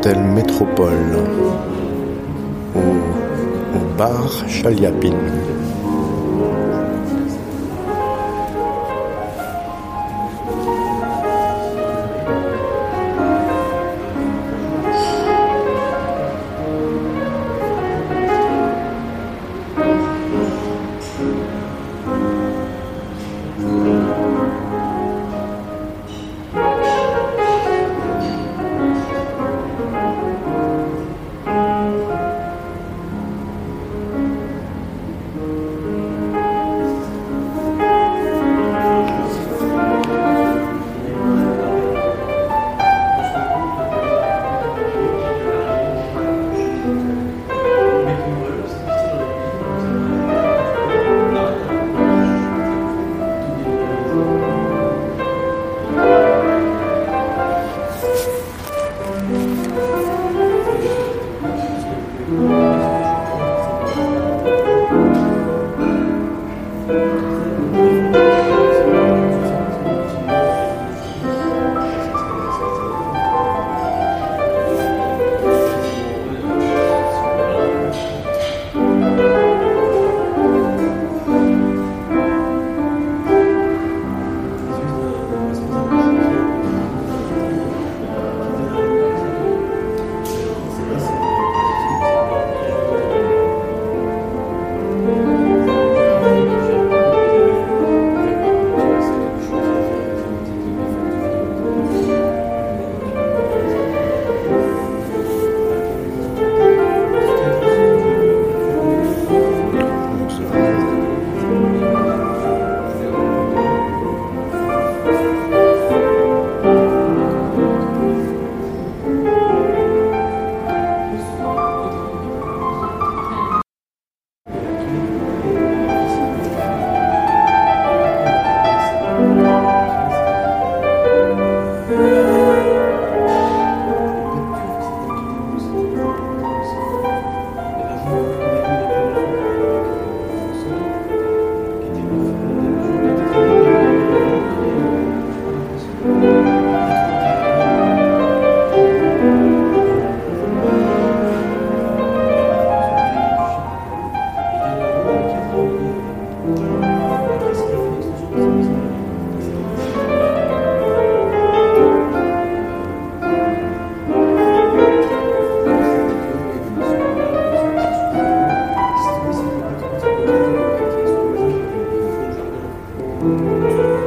hôtel Métropole, au, au bar Chaliapine. Música